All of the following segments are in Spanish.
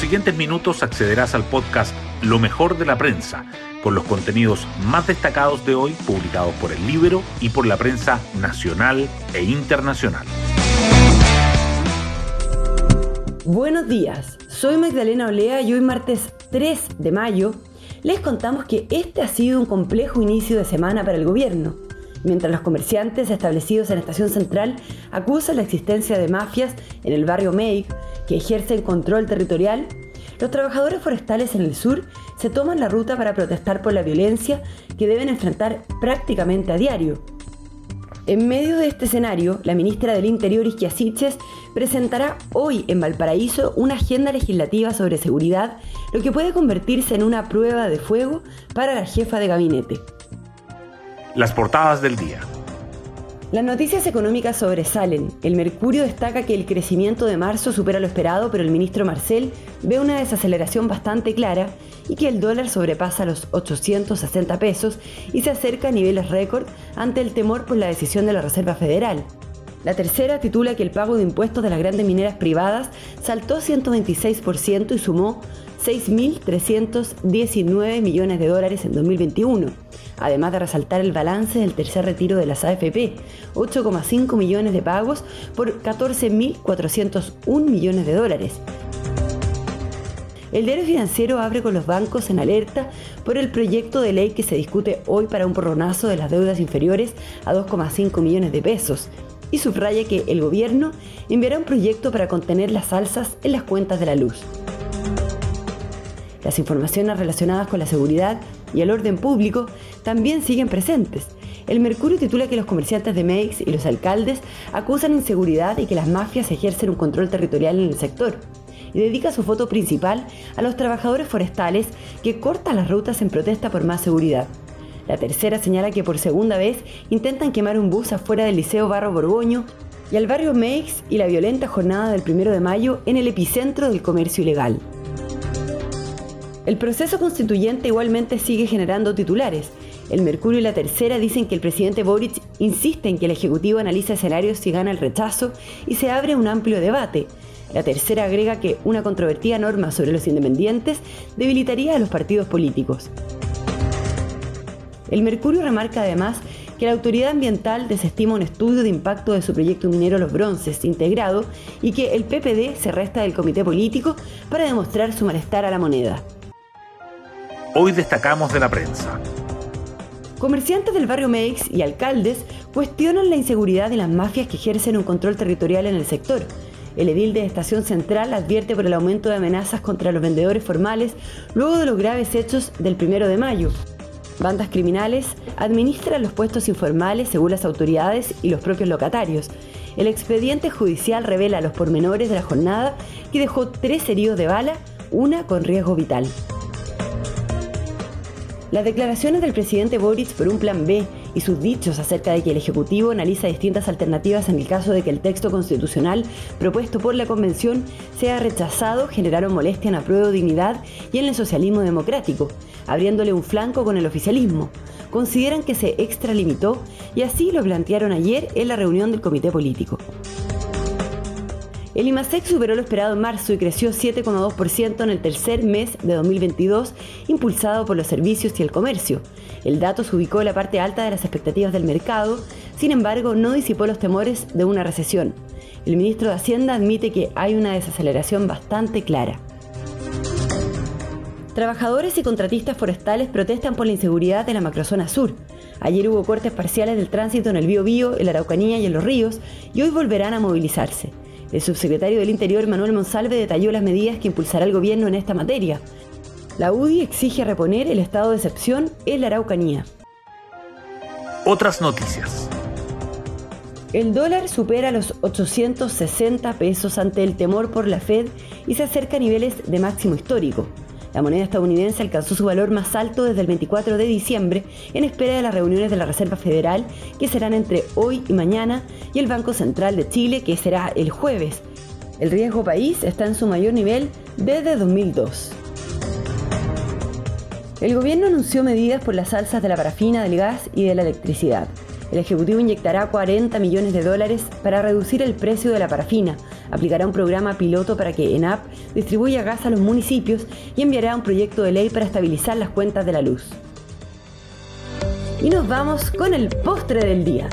siguientes minutos accederás al podcast Lo mejor de la prensa, con los contenidos más destacados de hoy publicados por el libro y por la prensa nacional e internacional. Buenos días, soy Magdalena Olea y hoy martes 3 de mayo les contamos que este ha sido un complejo inicio de semana para el gobierno. Mientras los comerciantes establecidos en Estación Central acusan la existencia de mafias en el barrio Meig que ejercen control territorial, los trabajadores forestales en el sur se toman la ruta para protestar por la violencia que deben enfrentar prácticamente a diario. En medio de este escenario, la ministra del Interior, Isquia presentará hoy en Valparaíso una agenda legislativa sobre seguridad, lo que puede convertirse en una prueba de fuego para la jefa de gabinete. Las portadas del día. Las noticias económicas sobresalen. El Mercurio destaca que el crecimiento de marzo supera lo esperado, pero el ministro Marcel ve una desaceleración bastante clara y que el dólar sobrepasa los 860 pesos y se acerca a niveles récord ante el temor por la decisión de la Reserva Federal. La tercera titula que el pago de impuestos de las grandes mineras privadas saltó 126% y sumó 6.319 millones de dólares en 2021 además de resaltar el balance del tercer retiro de las AFP, 8,5 millones de pagos por 14.401 millones de dólares. El diario financiero abre con los bancos en alerta por el proyecto de ley que se discute hoy para un porronazo de las deudas inferiores a 2,5 millones de pesos y subraya que el gobierno enviará un proyecto para contener las alzas en las cuentas de la luz. Las informaciones relacionadas con la seguridad y el orden público también siguen presentes. El Mercurio titula que los comerciantes de Meix y los alcaldes acusan inseguridad y que las mafias ejercen un control territorial en el sector. Y dedica su foto principal a los trabajadores forestales que cortan las rutas en protesta por más seguridad. La tercera señala que por segunda vez intentan quemar un bus afuera del Liceo Barro Borgoño y al barrio Meix y la violenta jornada del 1 de mayo en el epicentro del comercio ilegal. El proceso constituyente igualmente sigue generando titulares. El Mercurio y la Tercera dicen que el presidente Boric insiste en que el Ejecutivo analice escenarios si gana el rechazo y se abre un amplio debate. La tercera agrega que una controvertida norma sobre los independientes debilitaría a los partidos políticos. El Mercurio remarca además que la autoridad ambiental desestima un estudio de impacto de su proyecto minero Los Bronces integrado y que el PPD se resta del comité político para demostrar su malestar a la moneda. Hoy destacamos de la prensa. Comerciantes del barrio Meix y alcaldes cuestionan la inseguridad y las mafias que ejercen un control territorial en el sector. El edil de Estación Central advierte por el aumento de amenazas contra los vendedores formales luego de los graves hechos del primero de mayo. Bandas criminales administran los puestos informales según las autoridades y los propios locatarios. El expediente judicial revela los pormenores de la jornada que dejó tres heridos de bala, una con riesgo vital. Las declaraciones del presidente Boric por un plan B y sus dichos acerca de que el Ejecutivo analiza distintas alternativas en el caso de que el texto constitucional propuesto por la Convención sea rechazado generaron molestia en Apruebo Dignidad y en el socialismo democrático, abriéndole un flanco con el oficialismo. Consideran que se extralimitó y así lo plantearon ayer en la reunión del comité político. El IMASEC superó lo esperado en marzo y creció 7,2% en el tercer mes de 2022, impulsado por los servicios y el comercio. El dato se ubicó en la parte alta de las expectativas del mercado, sin embargo, no disipó los temores de una recesión. El ministro de Hacienda admite que hay una desaceleración bastante clara. Trabajadores y contratistas forestales protestan por la inseguridad de la macrozona sur. Ayer hubo cortes parciales del tránsito en el Bío en la Araucanía y en los ríos, y hoy volverán a movilizarse. El subsecretario del Interior, Manuel Monsalve, detalló las medidas que impulsará el gobierno en esta materia. La UDI exige reponer el estado de excepción en la Araucanía. Otras noticias. El dólar supera los 860 pesos ante el temor por la Fed y se acerca a niveles de máximo histórico. La moneda estadounidense alcanzó su valor más alto desde el 24 de diciembre en espera de las reuniones de la Reserva Federal que serán entre hoy y mañana y el Banco Central de Chile que será el jueves. El riesgo país está en su mayor nivel desde 2002. El gobierno anunció medidas por las alzas de la parafina, del gas y de la electricidad. El Ejecutivo inyectará 40 millones de dólares para reducir el precio de la parafina, aplicará un programa piloto para que ENAP distribuya gas a los municipios y enviará un proyecto de ley para estabilizar las cuentas de la luz. Y nos vamos con el postre del día.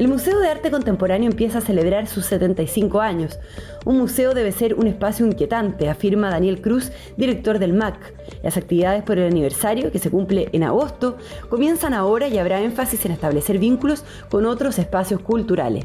El Museo de Arte Contemporáneo empieza a celebrar sus 75 años. Un museo debe ser un espacio inquietante, afirma Daniel Cruz, director del MAC. Las actividades por el aniversario, que se cumple en agosto, comienzan ahora y habrá énfasis en establecer vínculos con otros espacios culturales.